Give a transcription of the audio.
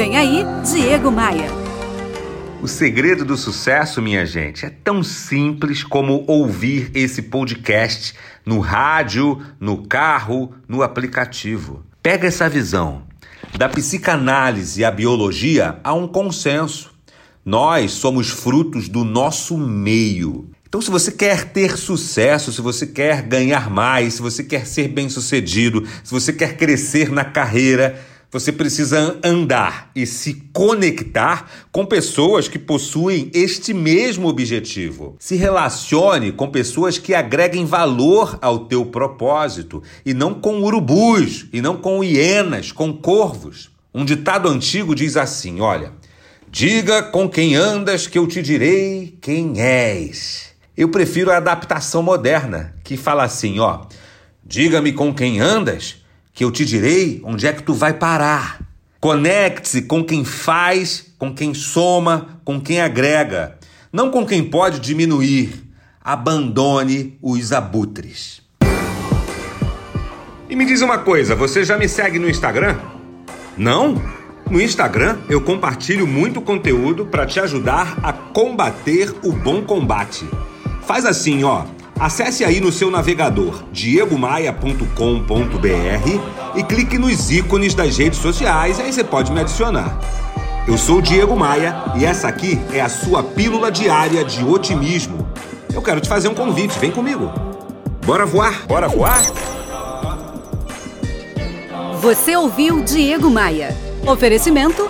Vem aí, Diego Maia. O segredo do sucesso, minha gente, é tão simples como ouvir esse podcast no rádio, no carro, no aplicativo. Pega essa visão. Da psicanálise à biologia há um consenso. Nós somos frutos do nosso meio. Então, se você quer ter sucesso, se você quer ganhar mais, se você quer ser bem-sucedido, se você quer crescer na carreira, você precisa andar e se conectar com pessoas que possuem este mesmo objetivo. Se relacione com pessoas que agreguem valor ao teu propósito e não com urubus, e não com hienas, com corvos. Um ditado antigo diz assim: olha, diga com quem andas que eu te direi quem és. Eu prefiro a adaptação moderna, que fala assim, ó: Diga-me com quem andas, que eu te direi onde é que tu vai parar. Conecte-se com quem faz, com quem soma, com quem agrega, não com quem pode diminuir. Abandone os abutres. E me diz uma coisa, você já me segue no Instagram? Não? No Instagram eu compartilho muito conteúdo para te ajudar a combater o bom combate. Faz assim, ó. Acesse aí no seu navegador diegomaia.com.br e clique nos ícones das redes sociais, aí você pode me adicionar. Eu sou o Diego Maia e essa aqui é a sua pílula diária de otimismo. Eu quero te fazer um convite, vem comigo. Bora voar? Bora voar? Você ouviu Diego Maia. Oferecimento: